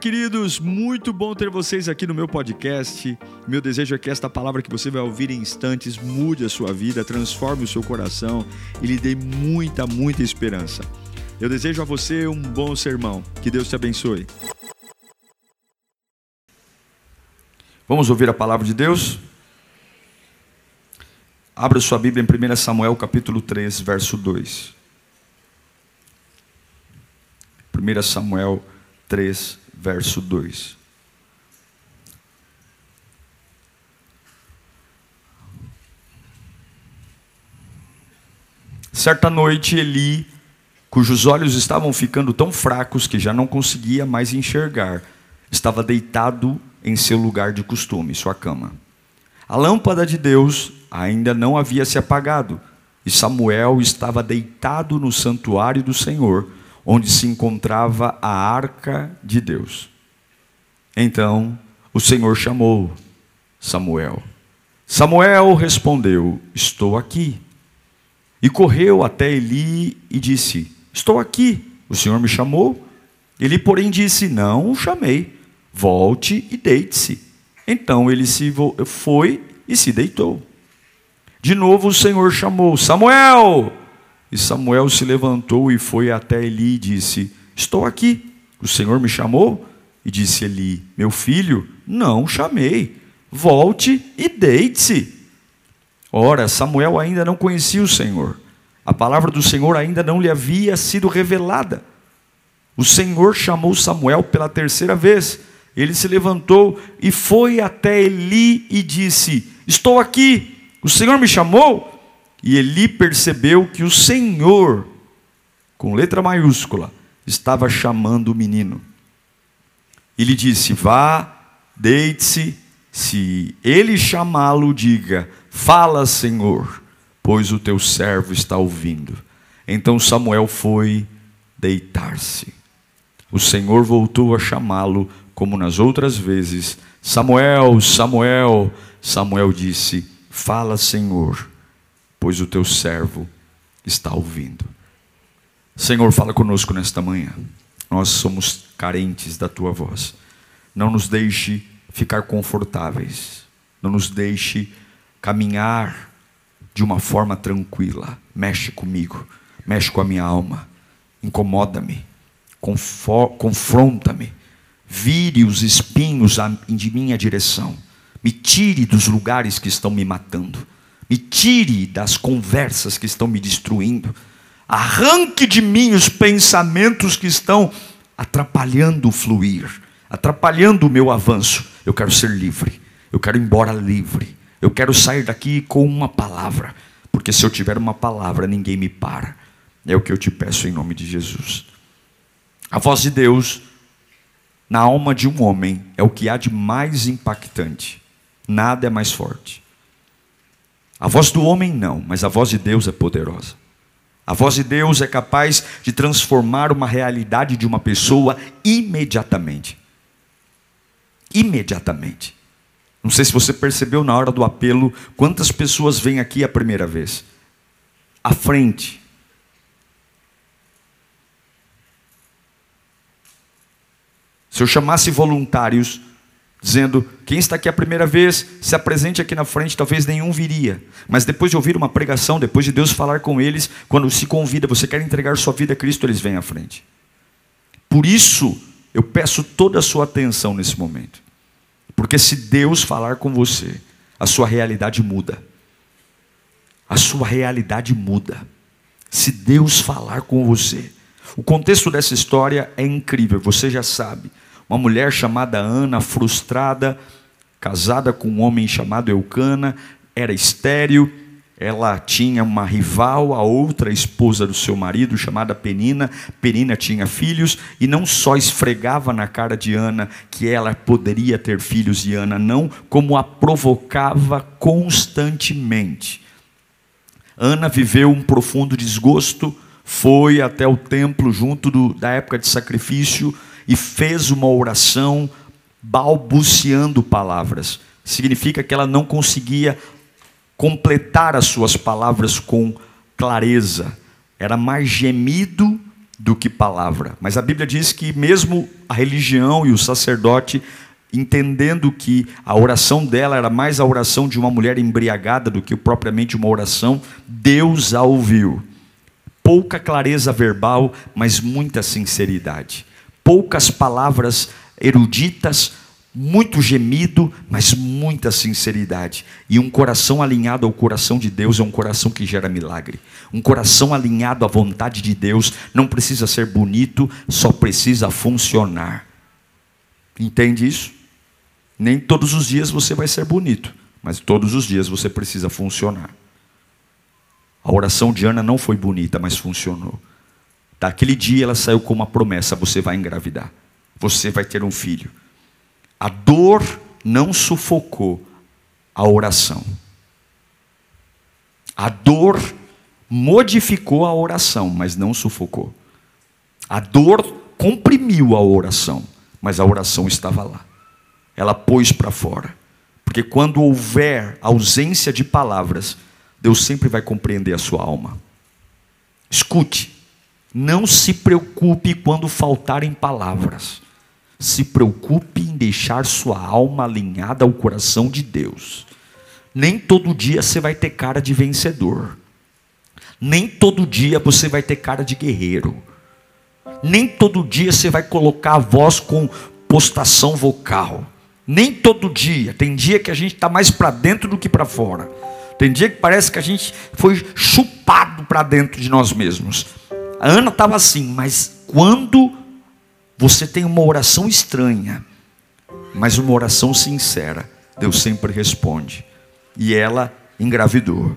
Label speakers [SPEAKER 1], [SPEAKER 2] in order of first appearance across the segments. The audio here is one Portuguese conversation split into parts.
[SPEAKER 1] Queridos, muito bom ter vocês aqui no meu podcast. Meu desejo é que esta palavra que você vai ouvir em instantes mude a sua vida, transforme o seu coração e lhe dê muita, muita esperança. Eu desejo a você um bom sermão. Que Deus te abençoe. Vamos ouvir a palavra de Deus? Abra sua Bíblia em 1 Samuel capítulo 3, verso 2. 1 Samuel 3, verso 2. Certa noite, Eli, cujos olhos estavam ficando tão fracos que já não conseguia mais enxergar, estava deitado em seu lugar de costume, sua cama. A lâmpada de Deus ainda não havia se apagado, e Samuel estava deitado no santuário do Senhor onde se encontrava a arca de Deus. Então o Senhor chamou Samuel. Samuel respondeu: Estou aqui. E correu até Eli e disse: Estou aqui. O Senhor me chamou? Ele, porém, disse: Não o chamei. Volte e deite-se. Então ele se foi e se deitou. De novo o Senhor chamou: Samuel! E Samuel se levantou e foi até Eli e disse: Estou aqui. O Senhor me chamou? E disse Eli: Meu filho, não chamei. Volte e deite-se. Ora, Samuel ainda não conhecia o Senhor. A palavra do Senhor ainda não lhe havia sido revelada. O Senhor chamou Samuel pela terceira vez. Ele se levantou e foi até Eli e disse: Estou aqui. O Senhor me chamou? E Eli percebeu que o Senhor, com letra maiúscula, estava chamando o menino. Ele disse: Vá, deite-se. Se ele chamá-lo, diga: Fala, Senhor, pois o teu servo está ouvindo. Então Samuel foi deitar-se. O Senhor voltou a chamá-lo, como nas outras vezes: Samuel, Samuel. Samuel disse: Fala, Senhor pois o teu servo está ouvindo. Senhor, fala conosco nesta manhã. Nós somos carentes da tua voz. Não nos deixe ficar confortáveis. Não nos deixe caminhar de uma forma tranquila. Mexe comigo, mexe com a minha alma. Incomoda-me, confronta-me. Vire os espinhos de minha direção. Me tire dos lugares que estão me matando me tire das conversas que estão me destruindo, arranque de mim os pensamentos que estão atrapalhando o fluir, atrapalhando o meu avanço. Eu quero ser livre, eu quero ir embora livre, eu quero sair daqui com uma palavra, porque se eu tiver uma palavra, ninguém me para. É o que eu te peço em nome de Jesus. A voz de Deus na alma de um homem é o que há de mais impactante. Nada é mais forte. A voz do homem não, mas a voz de Deus é poderosa. A voz de Deus é capaz de transformar uma realidade de uma pessoa imediatamente. Imediatamente. Não sei se você percebeu na hora do apelo quantas pessoas vêm aqui a primeira vez. À frente. Se eu chamasse voluntários dizendo: quem está aqui a primeira vez, se apresente aqui na frente, talvez nenhum viria. Mas depois de ouvir uma pregação, depois de Deus falar com eles, quando se convida, você quer entregar sua vida a Cristo, eles vêm à frente. Por isso, eu peço toda a sua atenção nesse momento. Porque se Deus falar com você, a sua realidade muda. A sua realidade muda. Se Deus falar com você. O contexto dessa história é incrível, você já sabe. Uma mulher chamada Ana, frustrada, casada com um homem chamado Eucana, era estéril, ela tinha uma rival, a outra esposa do seu marido, chamada Penina. Penina tinha filhos e não só esfregava na cara de Ana que ela poderia ter filhos de Ana, não, como a provocava constantemente. Ana viveu um profundo desgosto, foi até o templo junto do, da época de sacrifício, e fez uma oração balbuciando palavras. Significa que ela não conseguia completar as suas palavras com clareza. Era mais gemido do que palavra. Mas a Bíblia diz que mesmo a religião e o sacerdote entendendo que a oração dela era mais a oração de uma mulher embriagada do que propriamente uma oração, Deus a ouviu. Pouca clareza verbal, mas muita sinceridade. Poucas palavras eruditas, muito gemido, mas muita sinceridade. E um coração alinhado ao coração de Deus é um coração que gera milagre. Um coração alinhado à vontade de Deus não precisa ser bonito, só precisa funcionar. Entende isso? Nem todos os dias você vai ser bonito, mas todos os dias você precisa funcionar. A oração de Ana não foi bonita, mas funcionou. Daquele dia ela saiu com uma promessa: você vai engravidar, você vai ter um filho. A dor não sufocou a oração. A dor modificou a oração, mas não sufocou. A dor comprimiu a oração, mas a oração estava lá ela pôs para fora. Porque quando houver ausência de palavras, Deus sempre vai compreender a sua alma. Escute, não se preocupe quando faltarem palavras. Se preocupe em deixar sua alma alinhada ao coração de Deus. Nem todo dia você vai ter cara de vencedor. Nem todo dia você vai ter cara de guerreiro. Nem todo dia você vai colocar a voz com postação vocal. Nem todo dia. Tem dia que a gente está mais para dentro do que para fora. Tem dia que parece que a gente foi chupado para dentro de nós mesmos. A Ana estava assim, mas quando você tem uma oração estranha, mas uma oração sincera, Deus sempre responde. E ela engravidou.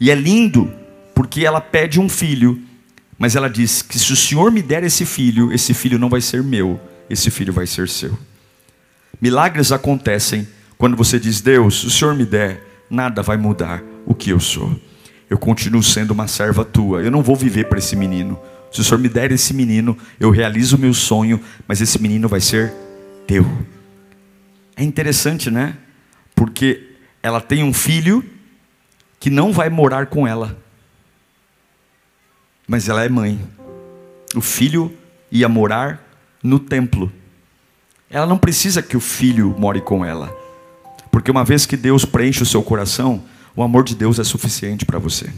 [SPEAKER 1] E é lindo, porque ela pede um filho, mas ela diz que se o Senhor me der esse filho, esse filho não vai ser meu, esse filho vai ser seu. Milagres acontecem quando você diz: Deus, se o Senhor me der, nada vai mudar o que eu sou. Eu continuo sendo uma serva tua. Eu não vou viver para esse menino. Se o Senhor me der esse menino, eu realizo o meu sonho, mas esse menino vai ser teu. É interessante, né? Porque ela tem um filho que não vai morar com ela, mas ela é mãe. O filho ia morar no templo. Ela não precisa que o filho more com ela. Porque uma vez que Deus preenche o seu coração, o amor de Deus é suficiente para você.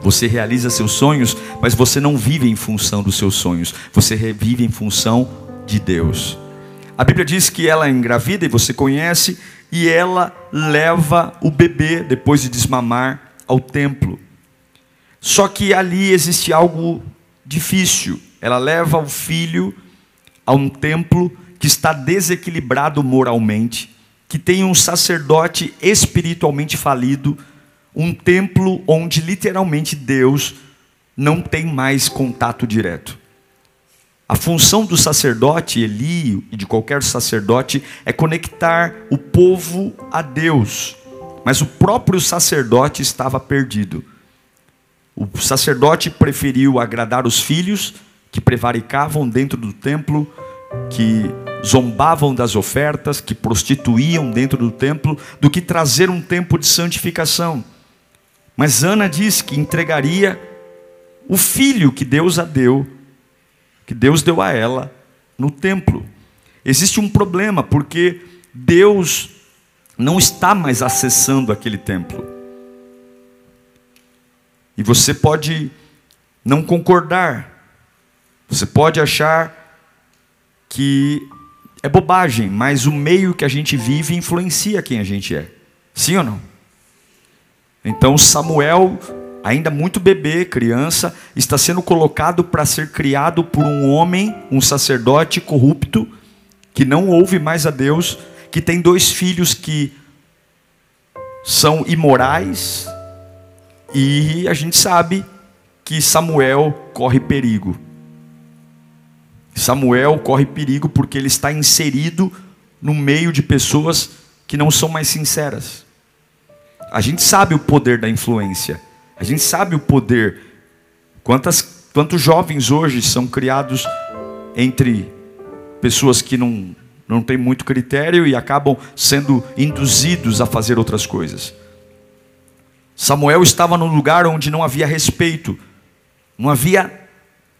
[SPEAKER 1] Você realiza seus sonhos, mas você não vive em função dos seus sonhos, você vive em função de Deus. A Bíblia diz que ela é engravida, e você conhece, e ela leva o bebê, depois de desmamar, ao templo. Só que ali existe algo difícil. Ela leva o filho a um templo que está desequilibrado moralmente, que tem um sacerdote espiritualmente falido, um templo onde literalmente Deus não tem mais contato direto. A função do sacerdote, Eli, e de qualquer sacerdote, é conectar o povo a Deus. Mas o próprio sacerdote estava perdido. O sacerdote preferiu agradar os filhos, que prevaricavam dentro do templo, que zombavam das ofertas, que prostituíam dentro do templo, do que trazer um tempo de santificação. Mas Ana diz que entregaria o filho que Deus a deu, que Deus deu a ela no templo. Existe um problema, porque Deus não está mais acessando aquele templo. E você pode não concordar, você pode achar que é bobagem, mas o meio que a gente vive influencia quem a gente é. Sim ou não? Então Samuel, ainda muito bebê, criança, está sendo colocado para ser criado por um homem, um sacerdote corrupto, que não ouve mais a Deus, que tem dois filhos que são imorais, e a gente sabe que Samuel corre perigo. Samuel corre perigo porque ele está inserido no meio de pessoas que não são mais sinceras. A gente sabe o poder da influência. A gente sabe o poder. Quantas, quantos jovens hoje são criados entre pessoas que não, não têm muito critério e acabam sendo induzidos a fazer outras coisas. Samuel estava num lugar onde não havia respeito, não havia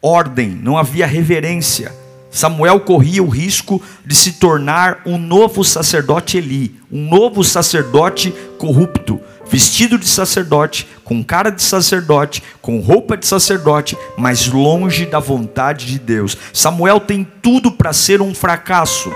[SPEAKER 1] ordem, não havia reverência. Samuel corria o risco de se tornar um novo sacerdote Eli, um novo sacerdote corrupto, vestido de sacerdote, com cara de sacerdote, com roupa de sacerdote, mas longe da vontade de Deus. Samuel tem tudo para ser um fracasso.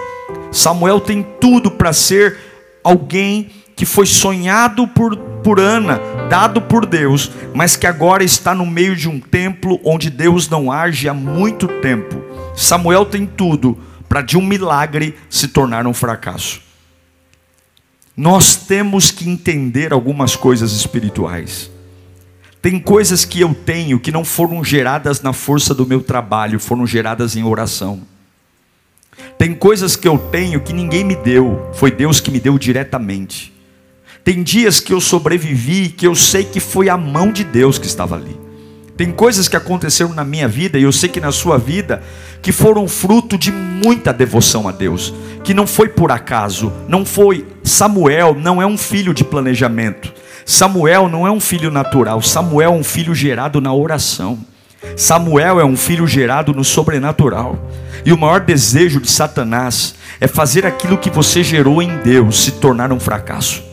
[SPEAKER 1] Samuel tem tudo para ser alguém que foi sonhado por, por Ana, dado por Deus, mas que agora está no meio de um templo onde Deus não age há muito tempo. Samuel tem tudo para de um milagre se tornar um fracasso. Nós temos que entender algumas coisas espirituais. Tem coisas que eu tenho que não foram geradas na força do meu trabalho, foram geradas em oração. Tem coisas que eu tenho que ninguém me deu, foi Deus que me deu diretamente. Tem dias que eu sobrevivi que eu sei que foi a mão de Deus que estava ali. Tem coisas que aconteceram na minha vida e eu sei que na sua vida que foram fruto de muita devoção a Deus, que não foi por acaso, não foi Samuel não é um filho de planejamento. Samuel não é um filho natural, Samuel é um filho gerado na oração. Samuel é um filho gerado no sobrenatural. E o maior desejo de Satanás é fazer aquilo que você gerou em Deus se tornar um fracasso.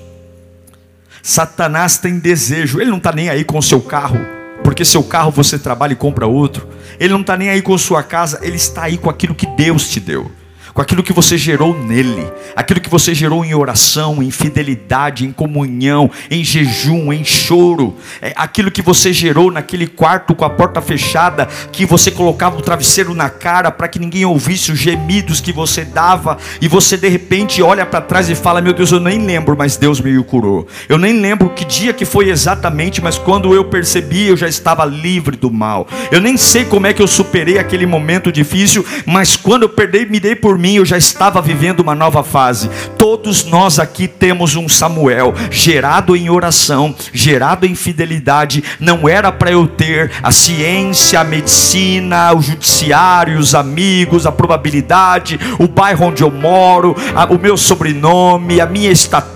[SPEAKER 1] Satanás tem desejo, ele não está nem aí com o seu carro, porque seu carro você trabalha e compra outro. Ele não está nem aí com sua casa, ele está aí com aquilo que Deus te deu com aquilo que você gerou nele, aquilo que você gerou em oração, em fidelidade, em comunhão, em jejum, em choro, é aquilo que você gerou naquele quarto com a porta fechada, que você colocava o travesseiro na cara para que ninguém ouvisse os gemidos que você dava, e você de repente olha para trás e fala: Meu Deus, eu nem lembro, mas Deus me curou. Eu nem lembro que dia que foi exatamente, mas quando eu percebi, eu já estava livre do mal. Eu nem sei como é que eu superei aquele momento difícil, mas quando eu perdi, me dei por mim, eu já estava vivendo uma nova fase. Todos nós aqui temos um Samuel gerado em oração, gerado em fidelidade. Não era para eu ter a ciência, a medicina, o judiciário, os amigos, a probabilidade, o bairro onde eu moro, a, o meu sobrenome, a minha estatura,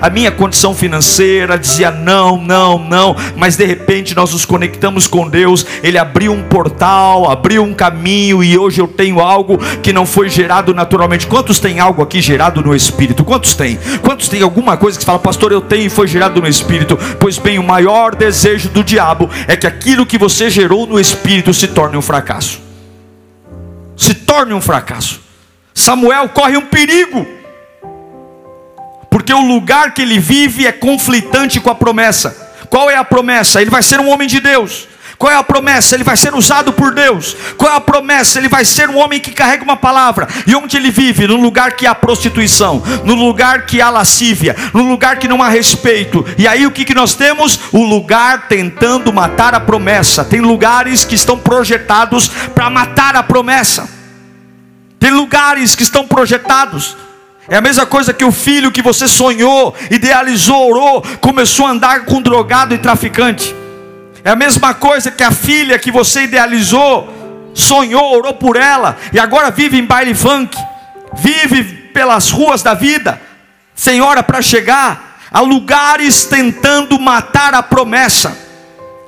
[SPEAKER 1] a minha condição financeira. Dizia não, não, não. Mas de repente nós nos conectamos com Deus. Ele abriu um portal, abriu um caminho e hoje eu tenho algo que não foi gerado naturalmente. Quantos tem algo aqui gerado no Espírito? Quantos tem? Quantos tem alguma coisa que fala, pastor, eu tenho e foi gerado no Espírito? Pois bem, o maior desejo do diabo é que aquilo que você gerou no Espírito se torne um fracasso. Se torne um fracasso. Samuel corre um perigo. Porque o lugar que ele vive é conflitante com a promessa. Qual é a promessa? Ele vai ser um homem de Deus. Qual é a promessa? Ele vai ser usado por Deus. Qual é a promessa? Ele vai ser um homem que carrega uma palavra. E onde ele vive? No lugar que há prostituição, no lugar que há lascívia, no lugar que não há respeito. E aí o que, que nós temos? O lugar tentando matar a promessa. Tem lugares que estão projetados para matar a promessa. Tem lugares que estão projetados. É a mesma coisa que o filho que você sonhou, idealizou, orou, começou a andar com drogado e traficante. É a mesma coisa que a filha que você idealizou, sonhou, orou por ela, e agora vive em baile funk, vive pelas ruas da vida, sem hora para chegar, a lugares tentando matar a promessa.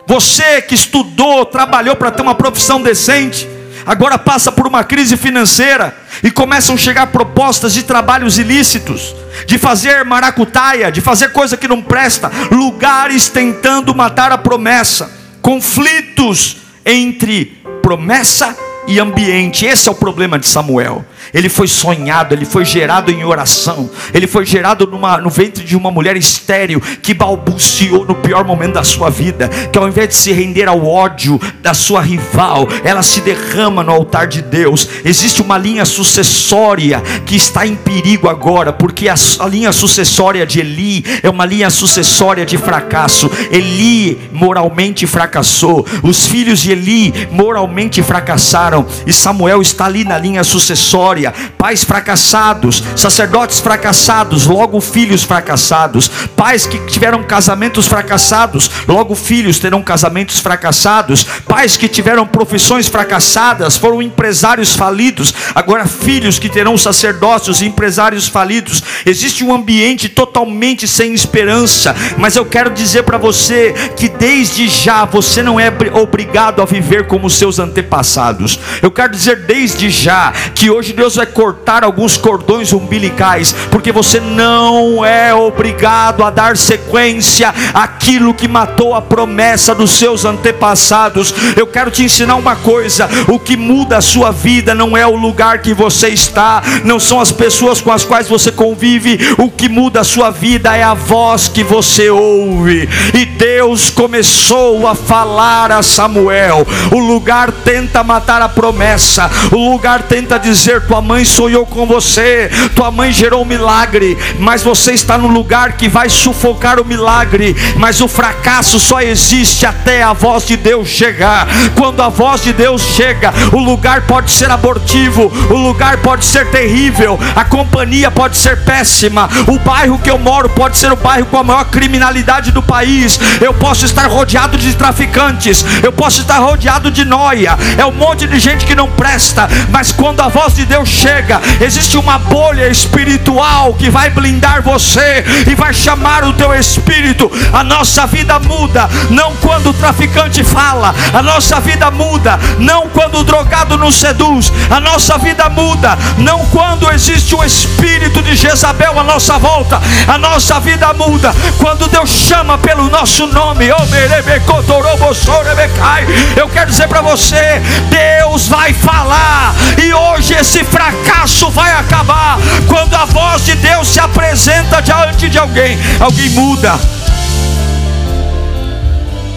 [SPEAKER 1] Você que estudou, trabalhou para ter uma profissão decente, agora passa por uma crise financeira e começam a chegar propostas de trabalhos ilícitos, de fazer maracutaia, de fazer coisa que não presta, lugares tentando matar a promessa, conflitos entre promessa e ambiente. Esse é o problema de Samuel ele foi sonhado, ele foi gerado em oração, ele foi gerado numa, no ventre de uma mulher estéril que balbuciou no pior momento da sua vida, que ao invés de se render ao ódio da sua rival, ela se derrama no altar de Deus. Existe uma linha sucessória que está em perigo agora, porque a, a linha sucessória de Eli é uma linha sucessória de fracasso. Eli moralmente fracassou, os filhos de Eli moralmente fracassaram, e Samuel está ali na linha sucessória história, pais fracassados, sacerdotes fracassados, logo filhos fracassados, pais que tiveram casamentos fracassados, logo filhos terão casamentos fracassados, pais que tiveram profissões fracassadas, foram empresários falidos, agora filhos que terão sacerdócios e empresários falidos. Existe um ambiente totalmente sem esperança, mas eu quero dizer para você que desde já você não é obrigado a viver como seus antepassados. Eu quero dizer desde já que hoje Deus vai cortar alguns cordões umbilicais, porque você não é obrigado a dar sequência àquilo que matou a promessa dos seus antepassados. Eu quero te ensinar uma coisa: o que muda a sua vida não é o lugar que você está, não são as pessoas com as quais você convive, o que muda a sua vida é a voz que você ouve. E Deus começou a falar a Samuel: o lugar tenta matar a promessa, o lugar tenta dizer: tua mãe sonhou com você, tua mãe gerou um milagre, mas você está no lugar que vai sufocar o milagre, mas o fracasso só existe até a voz de Deus chegar. Quando a voz de Deus chega, o lugar pode ser abortivo, o lugar pode ser terrível, a companhia pode ser péssima, o bairro que eu moro pode ser o bairro com a maior criminalidade do país. Eu posso estar rodeado de traficantes, eu posso estar rodeado de noia, é um monte de gente que não presta, mas quando a voz de Deus chega, existe uma bolha espiritual que vai blindar você e vai chamar o teu espírito. A nossa vida muda, não quando o traficante fala, a nossa vida muda, não quando o drogado nos seduz, a nossa vida muda, não quando existe o espírito de Jezabel à nossa volta, a nossa vida muda quando Deus chama pelo nosso nome. Eu quero dizer para você: Deus vai falar, e hoje esse fracasso vai acabar quando a voz de Deus se apresenta diante de alguém. Alguém muda.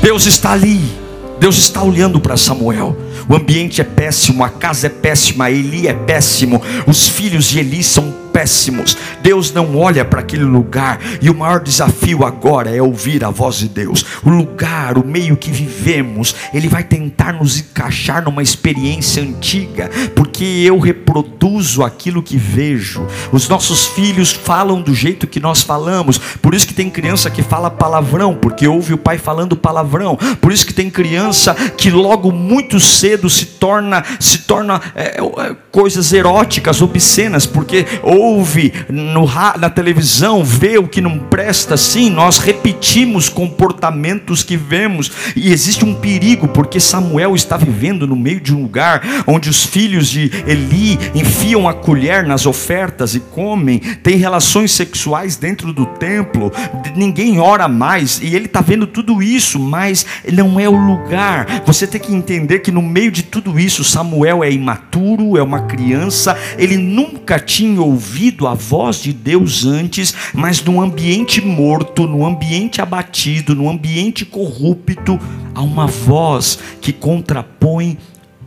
[SPEAKER 1] Deus está ali. Deus está olhando para Samuel. O ambiente é péssimo, a casa é péssima, Eli é péssimo, os filhos de Eli são péssimos. Deus não olha para aquele lugar. E o maior desafio agora é ouvir a voz de Deus. O lugar, o meio que vivemos, ele vai tentar nos encaixar numa experiência antiga, porque eu reproduzo aquilo que vejo. Os nossos filhos falam do jeito que nós falamos. Por isso que tem criança que fala palavrão, porque ouve o pai falando palavrão. Por isso que tem criança que logo muito cedo se torna se torna é, é, coisas eróticas, obscenas, porque ou ouve no, na televisão, vê o que não presta, sim, nós repetimos comportamentos que vemos, e existe um perigo, porque Samuel está vivendo no meio de um lugar onde os filhos de Eli enfiam a colher nas ofertas e comem, tem relações sexuais dentro do templo, ninguém ora mais, e ele está vendo tudo isso, mas não é o lugar. Você tem que entender que no meio de tudo isso, Samuel é imaturo, é uma criança, ele nunca tinha ouvido ouvido a voz de Deus antes, mas num ambiente morto, num ambiente abatido, num ambiente corrupto, há uma voz que contrapõe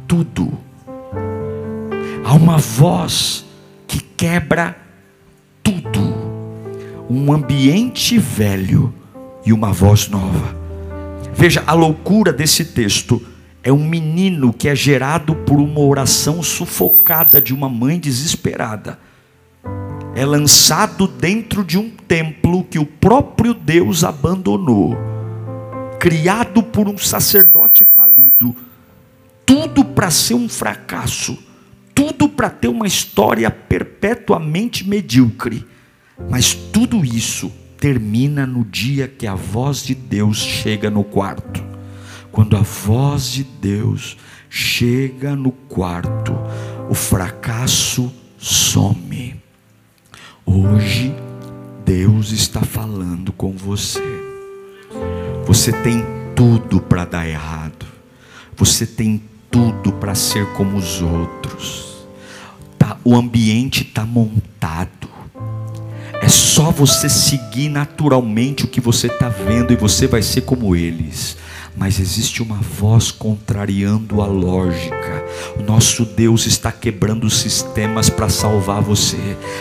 [SPEAKER 1] tudo. Há uma voz que quebra tudo. Um ambiente velho e uma voz nova. Veja a loucura desse texto. É um menino que é gerado por uma oração sufocada de uma mãe desesperada é lançado dentro de um templo que o próprio Deus abandonou, criado por um sacerdote falido, tudo para ser um fracasso, tudo para ter uma história perpetuamente medíocre, mas tudo isso termina no dia que a voz de Deus chega no quarto. Quando a voz de Deus chega no quarto, o fracasso some. Hoje, Deus está falando com você. Você tem tudo para dar errado. Você tem tudo para ser como os outros. Tá, o ambiente está montado. É só você seguir naturalmente o que você está vendo e você vai ser como eles. Mas existe uma voz contrariando a lógica O nosso Deus está quebrando sistemas para salvar você.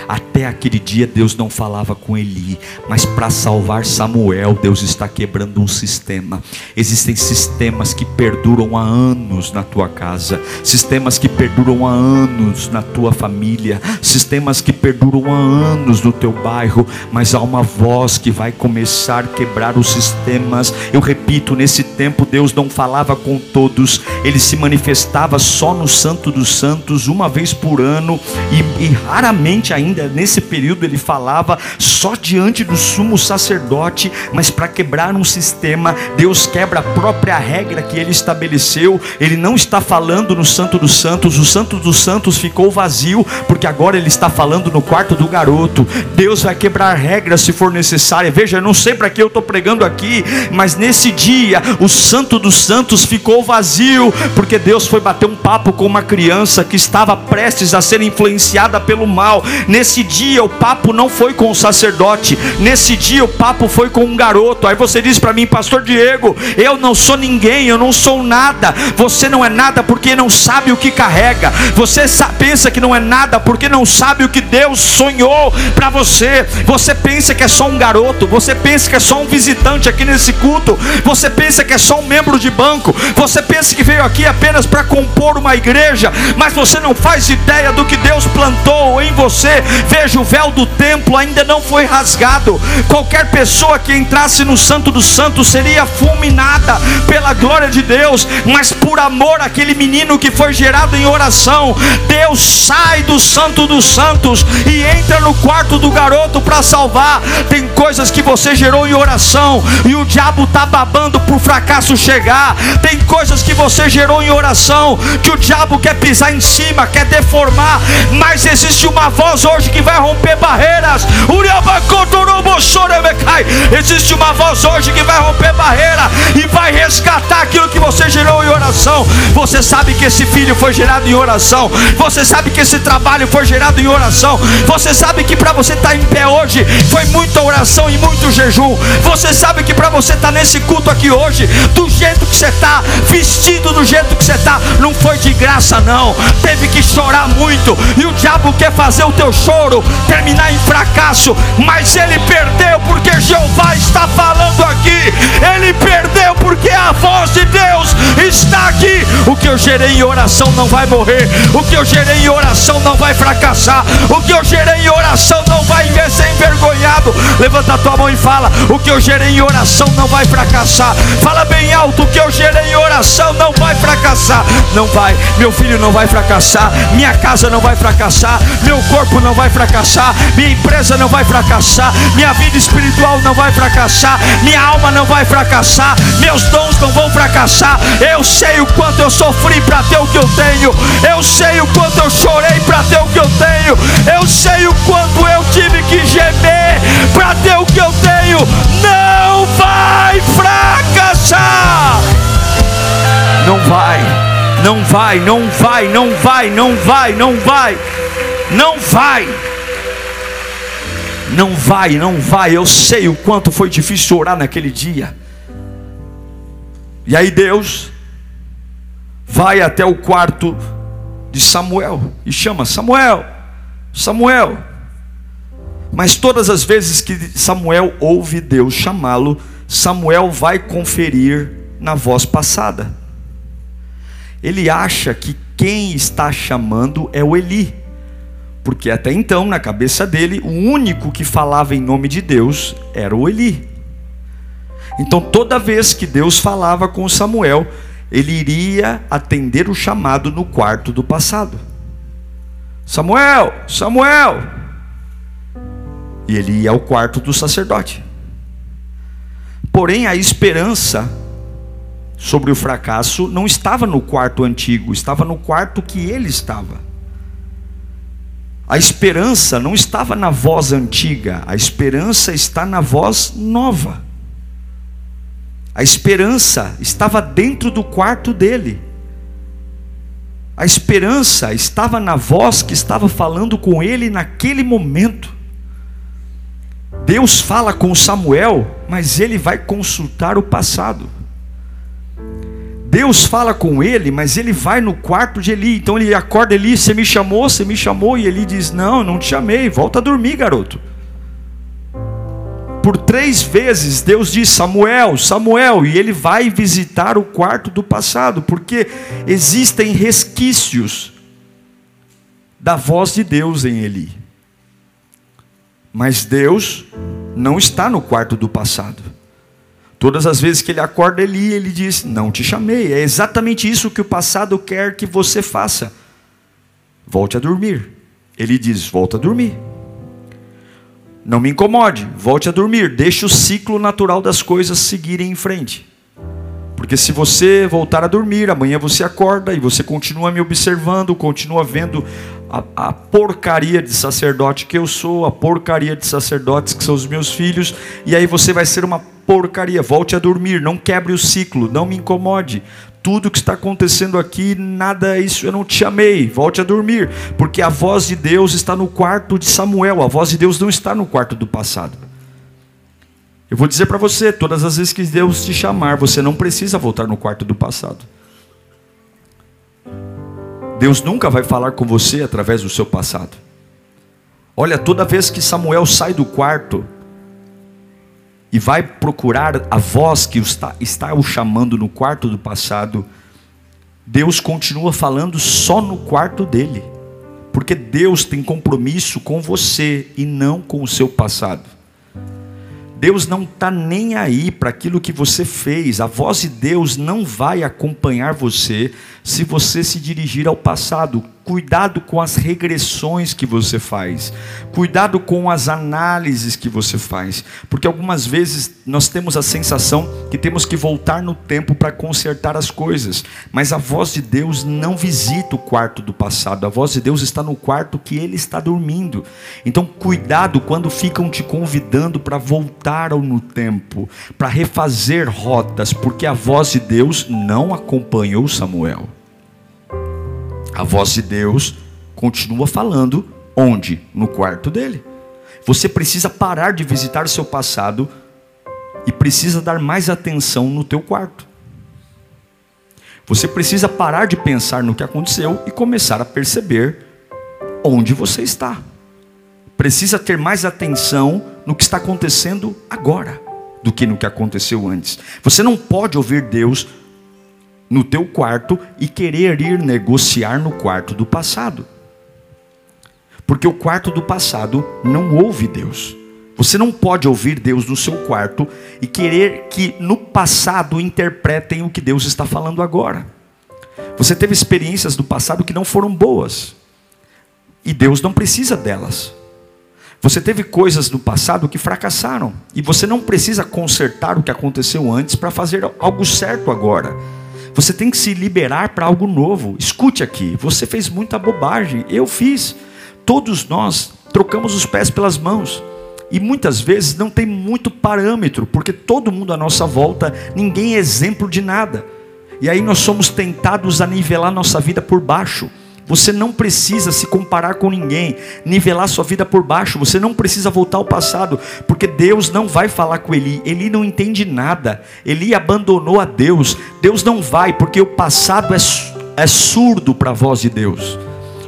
[SPEAKER 1] Até aquele dia Deus não falava com Eli, mas para salvar Samuel, Deus está quebrando um sistema. Existem sistemas que perduram há anos na tua casa, sistemas que perduram há anos na tua família, sistemas que perduram há anos no teu bairro, mas há uma voz que vai começar a quebrar os sistemas. Eu repito, nesse tempo Deus não falava com todos, ele se manifestava só no Santo dos Santos uma vez por ano e, e raramente ainda nesse período ele falava só diante do sumo sacerdote, mas para quebrar um sistema, Deus quebra a própria regra que ele estabeleceu. Ele não está falando no Santo dos Santos, o Santo dos Santos ficou vazio, porque agora ele está falando no quarto do garoto. Deus vai quebrar regras se for necessário. Veja, eu não sei para que eu estou pregando aqui, mas nesse dia o Santo dos Santos ficou vazio, porque Deus foi bater um papo com uma criança que estava prestes a ser influenciada pelo mal. Nesse dia o papo não foi com o sacerdote, nesse dia o papo foi com um garoto. Aí você diz para mim, Pastor Diego, eu não sou ninguém, eu não sou nada. Você não é nada porque não sabe o que carrega. Você pensa que não é nada porque não sabe o que Deus sonhou para você. Você pensa que é só um garoto, você pensa que é só um visitante aqui nesse culto, você pensa que é só um membro de banco, você pensa que veio aqui apenas para compor uma igreja, mas você não faz ideia do que Deus plantou em você. Veja, o véu do templo ainda não foi rasgado. Qualquer pessoa que entrasse no Santo dos Santos seria fulminada pela glória de Deus, mas por amor àquele menino que foi gerado em oração, Deus sai do Santo dos Santos e entra no quarto do garoto para salvar. Tem coisas que você gerou em oração e o diabo está babando para o fracasso chegar. Tem coisas que você gerou em oração que o diabo quer pisar em cima, quer deformar, mas existe uma voz hoje que vai romper barreiras. Existe uma voz hoje que vai romper barreira e vai resgatar aquilo que você gerou em oração. Você sabe que esse filho foi gerado em oração. Você sabe que esse trabalho foi gerado em oração. Você sabe que para você estar tá em pé hoje foi muita oração e muito jejum. Você sabe que para você estar tá nesse culto aqui hoje, do jeito que você está, vestido do jeito que você está, não foi de graça não. Teve que chorar muito e o diabo quer fazer o teu choro terminar em fracasso, mas ele perdeu porque Jeová está falando aqui. Ele perdeu porque a voz de Deus está aqui. O que eu gerei em oração não vai morrer. O que eu gerei em oração não vai fracassar. O que eu gerei em oração não vai ser envergonhado. Levanta a tua mão e fala: O que eu gerei em oração não vai fracassar. Fala bem alto: que eu gerei oração não vai fracassar. Não vai. Meu filho não vai fracassar. Minha casa não vai fracassar. Meu corpo não vai fracassar. Minha empresa não vai fracassar. Minha vida espiritual não vai fracassar. Minha alma não vai fracassar. Meus dons não vão fracassar. Eu sei o quanto eu sofri para ter o que eu tenho. Eu sei o quanto eu chorei para ter o que eu tenho. Eu sei o quanto eu tive que gemer para ter o que eu Não vai fracassar. Não vai. Não vai, não vai, não vai, não vai, não vai. Não vai. Não vai, não vai. Eu sei o quanto foi difícil orar naquele dia. E aí Deus vai até o quarto de Samuel e chama Samuel, Samuel. Mas todas as vezes que Samuel ouve Deus chamá-lo, Samuel vai conferir na voz passada. Ele acha que quem está chamando é o Eli, porque até então, na cabeça dele, o único que falava em nome de Deus era o Eli. Então, toda vez que Deus falava com Samuel, ele iria atender o chamado no quarto do passado. Samuel, Samuel. E ele ia ao quarto do sacerdote. Porém, a esperança sobre o fracasso não estava no quarto antigo, estava no quarto que ele estava. A esperança não estava na voz antiga, a esperança está na voz nova. A esperança estava dentro do quarto dele. A esperança estava na voz que estava falando com ele naquele momento. Deus fala com Samuel, mas ele vai consultar o passado. Deus fala com ele, mas ele vai no quarto de Eli. Então ele acorda Eli, você me chamou, você me chamou, e Eli diz: Não, não te chamei, volta a dormir, garoto. Por três vezes Deus diz: Samuel, Samuel, e ele vai visitar o quarto do passado, porque existem resquícios da voz de Deus em Eli. Mas Deus não está no quarto do passado. Todas as vezes que ele acorda Eli, ele diz: Não te chamei. É exatamente isso que o passado quer que você faça. Volte a dormir. Ele diz: Volta a dormir. Não me incomode, volte a dormir. Deixe o ciclo natural das coisas seguirem em frente. Porque se você voltar a dormir, amanhã você acorda e você continua me observando, continua vendo a, a, porcaria de sacerdote que eu sou, a porcaria de sacerdotes que são os meus filhos, e aí você vai ser uma porcaria. Volte a dormir, não quebre o ciclo, não me incomode. Tudo que está acontecendo aqui, nada isso, eu não te chamei. Volte a dormir, porque a voz de Deus está no quarto de Samuel, a voz de Deus não está no quarto do passado. Eu vou dizer para você, todas as vezes que Deus te chamar, você não precisa voltar no quarto do passado. Deus nunca vai falar com você através do seu passado. Olha, toda vez que Samuel sai do quarto e vai procurar a voz que está, está o chamando no quarto do passado, Deus continua falando só no quarto dele, porque Deus tem compromisso com você e não com o seu passado. Deus não está nem aí para aquilo que você fez. A voz de Deus não vai acompanhar você se você se dirigir ao passado. Cuidado com as regressões que você faz. Cuidado com as análises que você faz. Porque algumas vezes nós temos a sensação que temos que voltar no tempo para consertar as coisas. Mas a voz de Deus não visita o quarto do passado. A voz de Deus está no quarto que ele está dormindo. Então, cuidado quando ficam te convidando para voltar no tempo, para refazer rotas, porque a voz de Deus não acompanhou Samuel. A voz de Deus continua falando onde? No quarto dele. Você precisa parar de visitar o seu passado e precisa dar mais atenção no teu quarto. Você precisa parar de pensar no que aconteceu e começar a perceber onde você está. Precisa ter mais atenção no que está acontecendo agora do que no que aconteceu antes. Você não pode ouvir Deus no teu quarto e querer ir negociar no quarto do passado. Porque o quarto do passado não ouve Deus. Você não pode ouvir Deus no seu quarto e querer que no passado interpretem o que Deus está falando agora. Você teve experiências do passado que não foram boas. E Deus não precisa delas. Você teve coisas do passado que fracassaram. E você não precisa consertar o que aconteceu antes para fazer algo certo agora. Você tem que se liberar para algo novo. Escute aqui, você fez muita bobagem, eu fiz. Todos nós trocamos os pés pelas mãos. E muitas vezes não tem muito parâmetro, porque todo mundo à nossa volta, ninguém é exemplo de nada. E aí nós somos tentados a nivelar nossa vida por baixo. Você não precisa se comparar com ninguém, nivelar sua vida por baixo. Você não precisa voltar ao passado, porque Deus não vai falar com Eli. Eli não entende nada. Eli abandonou a Deus. Deus não vai, porque o passado é, é surdo para a voz de Deus.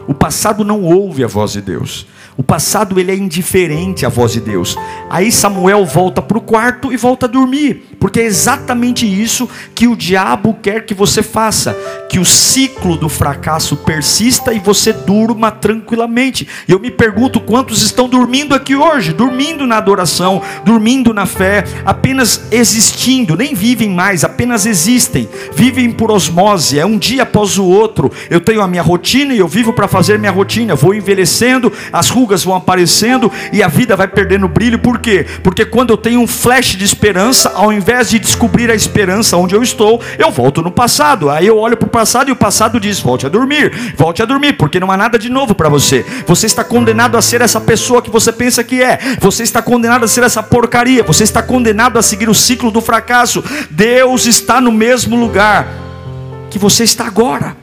[SPEAKER 1] O passado não ouve a voz de Deus. O passado ele é indiferente à voz de Deus. Aí Samuel volta para o quarto e volta a dormir, porque é exatamente isso que o diabo quer que você faça, que o ciclo do fracasso persista e você durma tranquilamente. Eu me pergunto quantos estão dormindo aqui hoje, dormindo na adoração, dormindo na fé, apenas existindo, nem vivem mais, apenas existem, vivem por osmose, é um dia após o outro. Eu tenho a minha rotina e eu vivo para fazer minha rotina, vou envelhecendo, as rugas vão aparecendo e a vida vai perdendo brilho. Por quê? Porque quando eu tenho um flash de esperança, ao invés de descobrir a esperança onde eu estou, eu volto no passado. Aí eu olho para o passado e o passado diz: volte a dormir, volte a dormir, porque não há nada de novo para você. Você está condenado a ser essa pessoa que você pensa que é. Você está condenado a ser essa porcaria. Você está condenado a seguir o ciclo do fracasso. Deus está no mesmo lugar que você está agora.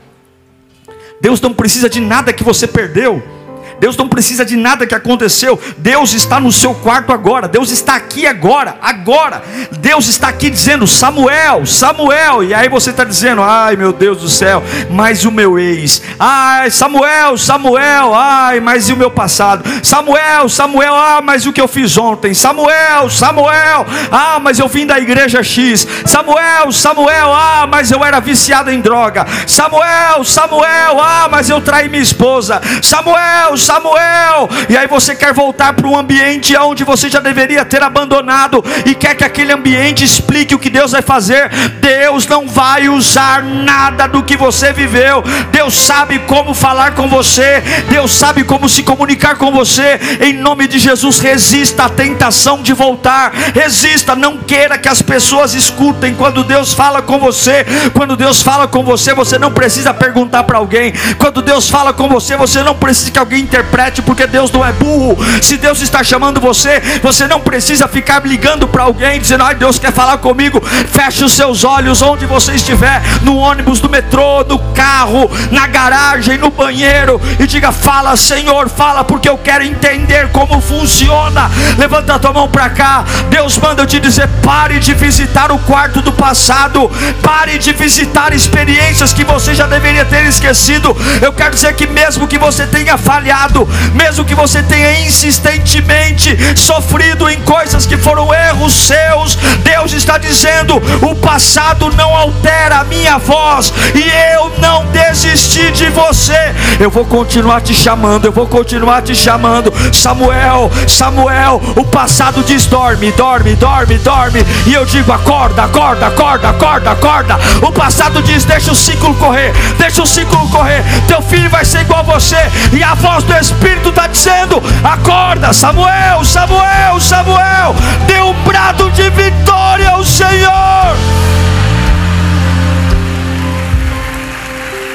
[SPEAKER 1] Deus não precisa de nada que você perdeu. Deus não precisa de nada que aconteceu. Deus está no seu quarto agora. Deus está aqui agora. Agora. Deus está aqui dizendo: Samuel, Samuel. E aí você está dizendo: Ai meu Deus do céu, mas o meu ex. Ai, Samuel, Samuel. Ai, mas e o meu passado. Samuel, Samuel. Ah, mas o que eu fiz ontem. Samuel, Samuel. Ah, mas eu vim da igreja X. Samuel, Samuel. Ah, mas eu era viciado em droga. Samuel, Samuel. Ah, mas eu traí minha esposa. Samuel, Samuel. E aí você quer voltar para um ambiente onde você já deveria ter abandonado e quer que aquele ambiente explique o que Deus vai fazer. Deus não vai usar nada do que você viveu. Deus sabe como falar com você. Deus sabe como se comunicar com você. Em nome de Jesus, resista à tentação de voltar. Resista, não queira que as pessoas escutem quando Deus fala com você. Quando Deus fala com você, você não precisa perguntar para alguém. Quando Deus fala com você, você não precisa que alguém interprete, porque Deus não é burro. Se Deus está chamando você, você não precisa ficar ligando para alguém, dizendo: Ai, Deus quer falar comigo. Feche os seus olhos onde você estiver no ônibus, no metrô, no carro, na garagem, no banheiro e diga: Fala, Senhor, fala, porque eu quero entender como funciona. Levanta a tua mão para cá. Deus manda eu te dizer: pare de visitar o quarto do passado, pare de visitar experiências que você já deveria ter esquecido. Eu quero dizer que mesmo que você tenha falhado, mesmo que você tenha insistentemente sofrido em coisas que foram erros seus, Deus está dizendo: o passado não altera a minha voz, e eu não desisti de você. Eu vou continuar te chamando, eu vou continuar te chamando, Samuel, Samuel. O passado diz: dorme, dorme, dorme, dorme, e eu digo: acorda, acorda, acorda, acorda, acorda. O passado diz: deixa o ciclo correr, deixa o ciclo correr. Teu filho vai ser igual a você, e a voz do Espírito está dizendo: acorda, Samuel, Samuel, Samuel. Dê um brado de vitória ao Senhor.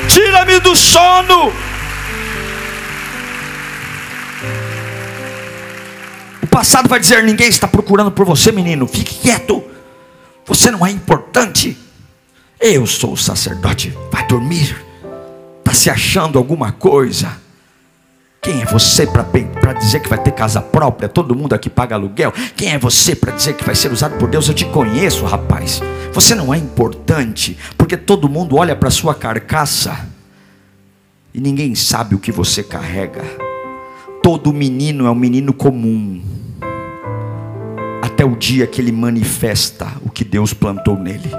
[SPEAKER 1] Tira-me do sono. O passado vai dizer: ninguém está procurando por você, menino. Fique quieto. Você não é importante. Eu sou o sacerdote. Vai dormir. Está se achando alguma coisa. Quem é você para dizer que vai ter casa própria? Todo mundo aqui paga aluguel. Quem é você para dizer que vai ser usado por Deus? Eu te conheço, rapaz. Você não é importante, porque todo mundo olha para sua carcaça e ninguém sabe o que você carrega. Todo menino é um menino comum, até o dia que ele manifesta o que Deus plantou nele.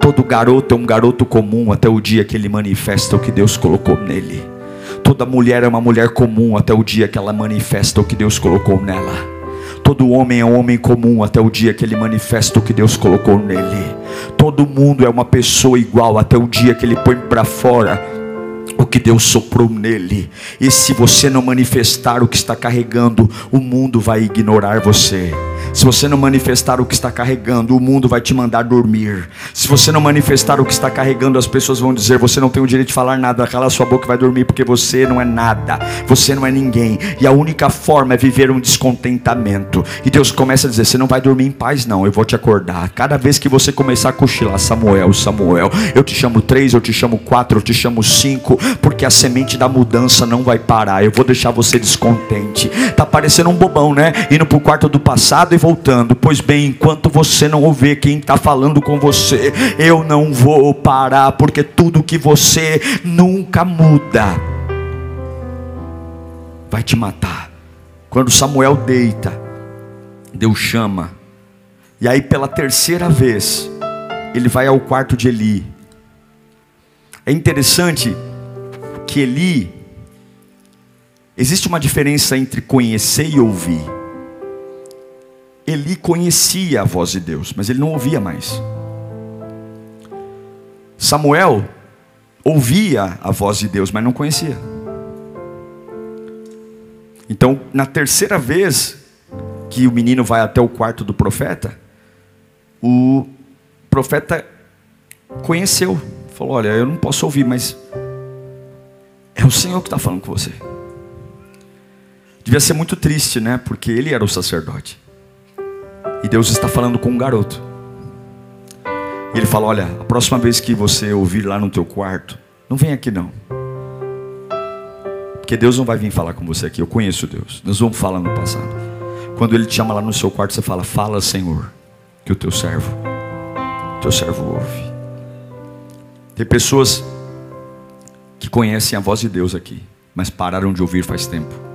[SPEAKER 1] Todo garoto é um garoto comum até o dia que ele manifesta o que Deus colocou nele. Toda mulher é uma mulher comum até o dia que ela manifesta o que Deus colocou nela. Todo homem é um homem comum até o dia que ele manifesta o que Deus colocou nele. Todo mundo é uma pessoa igual até o dia que ele põe para fora o que Deus soprou nele. E se você não manifestar o que está carregando, o mundo vai ignorar você. Se você não manifestar o que está carregando, o mundo vai te mandar dormir. Se você não manifestar o que está carregando, as pessoas vão dizer: você não tem o direito de falar nada, cala sua boca e vai dormir, porque você não é nada, você não é ninguém. E a única forma é viver um descontentamento. E Deus começa a dizer: você não vai dormir em paz, não, eu vou te acordar. Cada vez que você começar a cochilar, Samuel, Samuel, eu te chamo três, eu te chamo quatro, eu te chamo cinco, porque a semente da mudança não vai parar. Eu vou deixar você descontente. Tá parecendo um bobão, né? Indo para o quarto do passado voltando. Pois bem, enquanto você não ouvir quem está falando com você, eu não vou parar, porque tudo que você nunca muda vai te matar. Quando Samuel deita, Deus chama, e aí pela terceira vez, ele vai ao quarto de Eli. É interessante que Eli, existe uma diferença entre conhecer e ouvir. Eli conhecia a voz de Deus, mas ele não ouvia mais. Samuel ouvia a voz de Deus, mas não conhecia. Então, na terceira vez que o menino vai até o quarto do profeta, o profeta conheceu, falou: Olha, eu não posso ouvir, mas é o Senhor que está falando com você. Devia ser muito triste, né? Porque ele era o sacerdote. E Deus está falando com um garoto. E ele fala: Olha, a próxima vez que você ouvir lá no teu quarto, não vem aqui não. Porque Deus não vai vir falar com você aqui. Eu conheço Deus. Deus não fala no passado. Quando Ele te chama lá no seu quarto, você fala: Fala, Senhor, que o teu servo, o teu servo ouve. Tem pessoas que conhecem a voz de Deus aqui, mas pararam de ouvir faz tempo.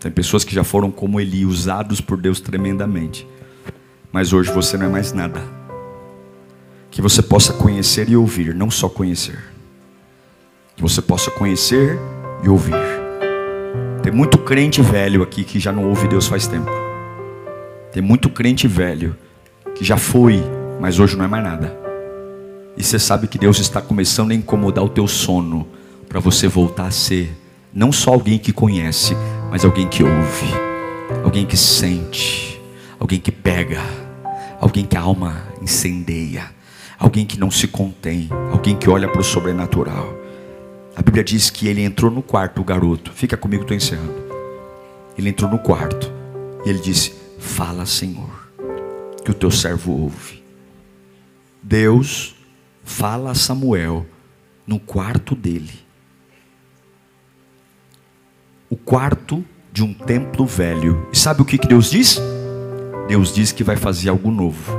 [SPEAKER 1] Tem pessoas que já foram como Eli, usados por Deus tremendamente, mas hoje você não é mais nada. Que você possa conhecer e ouvir, não só conhecer. Que você possa conhecer e ouvir. Tem muito crente velho aqui que já não ouve Deus faz tempo. Tem muito crente velho que já foi, mas hoje não é mais nada. E você sabe que Deus está começando a incomodar o teu sono para você voltar a ser não só alguém que conhece, mas alguém que ouve, alguém que sente, alguém que pega, alguém que a alma incendeia, alguém que não se contém, alguém que olha para o sobrenatural. A Bíblia diz que ele entrou no quarto, o garoto. Fica comigo, estou encerrando. Ele entrou no quarto e ele disse: Fala, Senhor, que o teu servo ouve. Deus fala a Samuel no quarto dele. O quarto de um templo velho. E sabe o que Deus diz? Deus diz que vai fazer algo novo.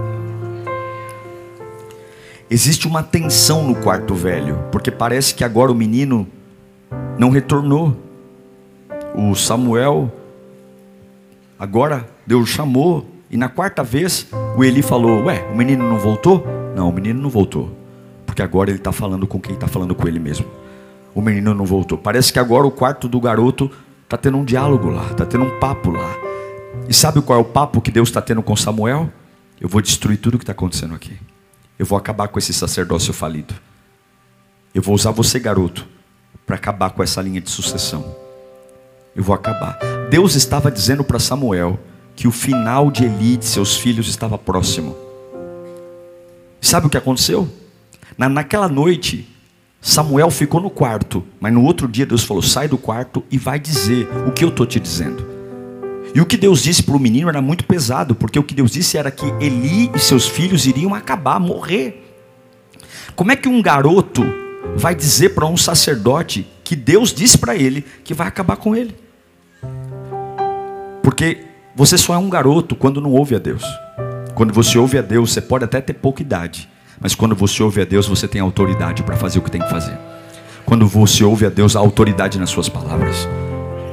[SPEAKER 1] Existe uma tensão no quarto velho, porque parece que agora o menino não retornou. O Samuel, agora Deus chamou, e na quarta vez o Eli falou: Ué, o menino não voltou? Não, o menino não voltou, porque agora ele está falando com quem está falando com ele mesmo. O menino não voltou. Parece que agora o quarto do garoto está tendo um diálogo lá, está tendo um papo lá. E sabe qual é o papo que Deus está tendo com Samuel? Eu vou destruir tudo o que está acontecendo aqui. Eu vou acabar com esse sacerdócio falido. Eu vou usar você, garoto, para acabar com essa linha de sucessão. Eu vou acabar. Deus estava dizendo para Samuel que o final de Eli e de seus filhos estava próximo. Sabe o que aconteceu? Na, naquela noite, Samuel ficou no quarto, mas no outro dia Deus falou: sai do quarto e vai dizer o que eu estou te dizendo. E o que Deus disse para o menino era muito pesado, porque o que Deus disse era que Eli e seus filhos iriam acabar, morrer. Como é que um garoto vai dizer para um sacerdote que Deus disse para ele que vai acabar com ele? Porque você só é um garoto quando não ouve a Deus. Quando você ouve a Deus, você pode até ter pouca idade, mas quando você ouve a Deus, você tem autoridade para fazer o que tem que fazer. Quando você ouve a Deus, há autoridade nas suas palavras.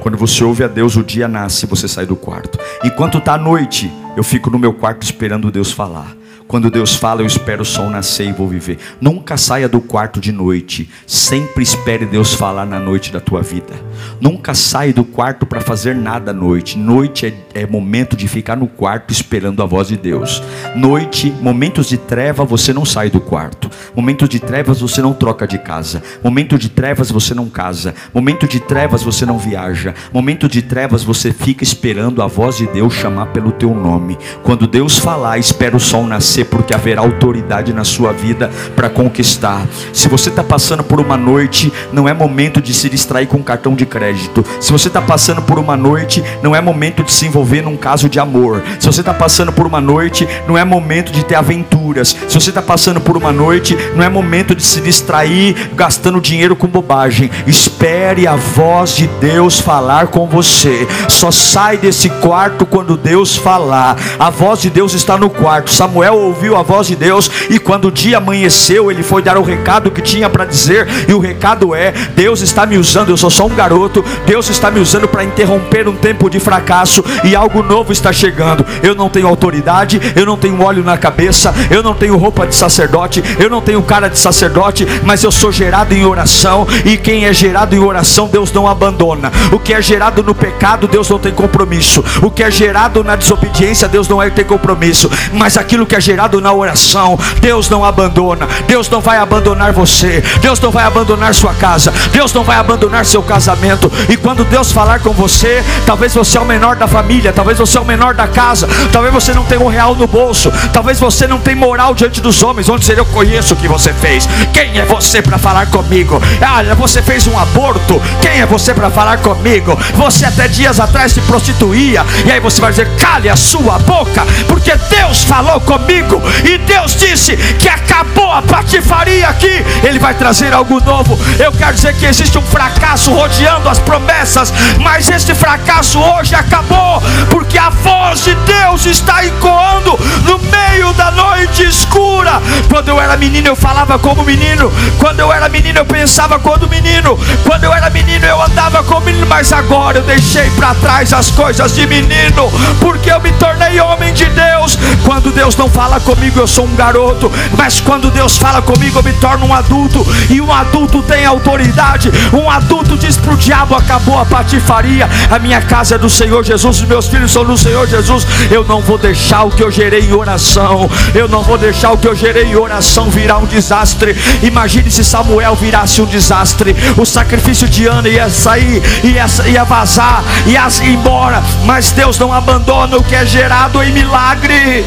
[SPEAKER 1] Quando você ouve a Deus, o dia nasce e você sai do quarto. Enquanto está a noite, eu fico no meu quarto esperando Deus falar. Quando Deus fala, eu espero o sol nascer e vou viver. Nunca saia do quarto de noite. Sempre espere Deus falar na noite da tua vida. Nunca saia do quarto para fazer nada à noite. Noite é, é, momento de ficar no quarto esperando a voz de Deus. Noite, momentos de treva, você não sai do quarto. Momentos de trevas, você não troca de casa. Momento de trevas, você não casa. Momento de trevas, você não viaja. Momento de trevas, você fica esperando a voz de Deus chamar pelo teu nome. Quando Deus falar, espera o sol nascer porque haverá autoridade na sua vida para conquistar. Se você está passando por uma noite, não é momento de se distrair com um cartão de crédito. Se você está passando por uma noite, não é momento de se envolver num caso de amor. Se você está passando por uma noite, não é momento de ter aventuras. Se você está passando por uma noite, não é momento de se distrair gastando dinheiro com bobagem. Espere a voz de Deus falar com você. Só sai desse quarto quando Deus falar. A voz de Deus está no quarto. Samuel ouviu a voz de Deus e quando o dia amanheceu, ele foi dar o recado que tinha para dizer, e o recado é: Deus está me usando, eu sou só um garoto, Deus está me usando para interromper um tempo de fracasso e algo novo está chegando. Eu não tenho autoridade, eu não tenho óleo na cabeça, eu não tenho roupa de sacerdote, eu não tenho cara de sacerdote, mas eu sou gerado em oração, e quem é gerado em oração, Deus não abandona. O que é gerado no pecado, Deus não tem compromisso. O que é gerado na desobediência, Deus não é ter compromisso. Mas aquilo que é gerado gerado na oração, Deus não abandona, Deus não vai abandonar você, Deus não vai abandonar sua casa, Deus não vai abandonar seu casamento. E quando Deus falar com você, talvez você é o menor da família, talvez você é o menor da casa, talvez você não tenha um real no bolso, talvez você não tenha moral diante dos homens. Onde seria eu conheço o que você fez? Quem é você para falar comigo? Olha, você fez um aborto. Quem é você para falar comigo? Você até dias atrás se prostituía. E aí você vai dizer: cale a sua boca, porque Deus falou comigo E Deus disse que acabou a patifaria aqui. Ele vai trazer algo novo. Eu quero dizer que existe um fracasso rodeando as promessas, mas este fracasso hoje acabou, porque a voz de Deus está ecoando no meio da noite escura. Quando eu era menino, eu falava como menino. Quando eu era menino, eu pensava como menino. Quando eu era menino, eu andava como menino, mas agora eu deixei para trás as coisas de menino, porque eu me tornei homem de Deus. Quando Deus não fala comigo, eu sou um garoto, mas quando Deus fala comigo, eu me torno um adulto, e um adulto tem autoridade. Um adulto diz para o diabo: acabou a patifaria, a minha casa é do Senhor Jesus, os meus filhos são do Senhor Jesus. Eu não vou deixar o que eu gerei em oração, eu não vou deixar o que eu gerei em oração virar um desastre. Imagine se Samuel virasse um desastre, o sacrifício de Ana ia sair, ia, ia vazar, ia ir embora, mas Deus não abandona o que é gerado em milagre.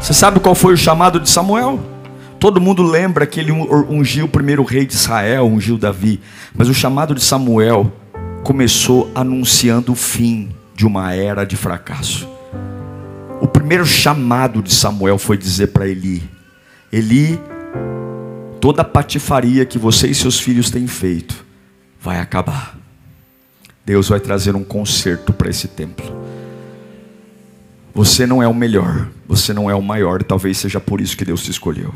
[SPEAKER 1] Você sabe qual foi o chamado de Samuel? Todo mundo lembra que ele ungiu o primeiro rei de Israel, ungiu Davi. Mas o chamado de Samuel começou anunciando o fim de uma era de fracasso. O primeiro chamado de Samuel foi dizer para Eli: Eli, toda a patifaria que você e seus filhos têm feito vai acabar. Deus vai trazer um conserto para esse templo. Você não é o melhor, você não é o maior, talvez seja por isso que Deus te escolheu.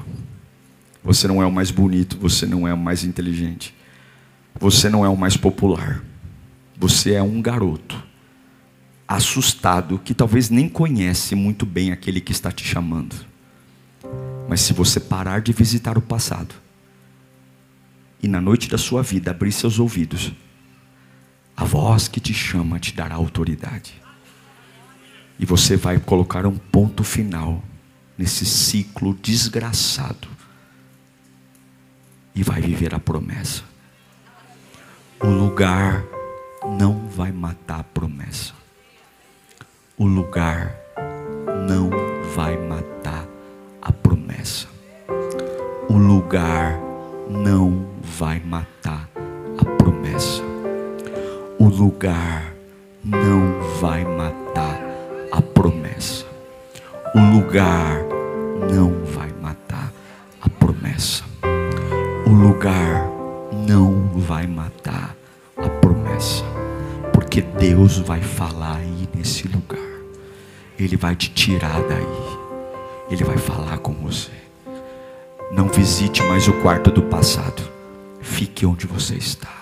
[SPEAKER 1] Você não é o mais bonito, você não é o mais inteligente. Você não é o mais popular. Você é um garoto assustado que talvez nem conhece muito bem aquele que está te chamando. Mas se você parar de visitar o passado e na noite da sua vida abrir seus ouvidos, a voz que te chama te dará autoridade. E você vai colocar um ponto final nesse ciclo desgraçado e vai viver a promessa. O lugar não vai matar a promessa. O lugar não vai matar a promessa. O lugar não vai matar a promessa. O lugar não vai matar. O lugar não vai matar a promessa. O lugar não vai matar a promessa, porque Deus vai falar aí nesse lugar, Ele vai te tirar daí, Ele vai falar com você. Não visite mais o quarto do passado, fique onde você está.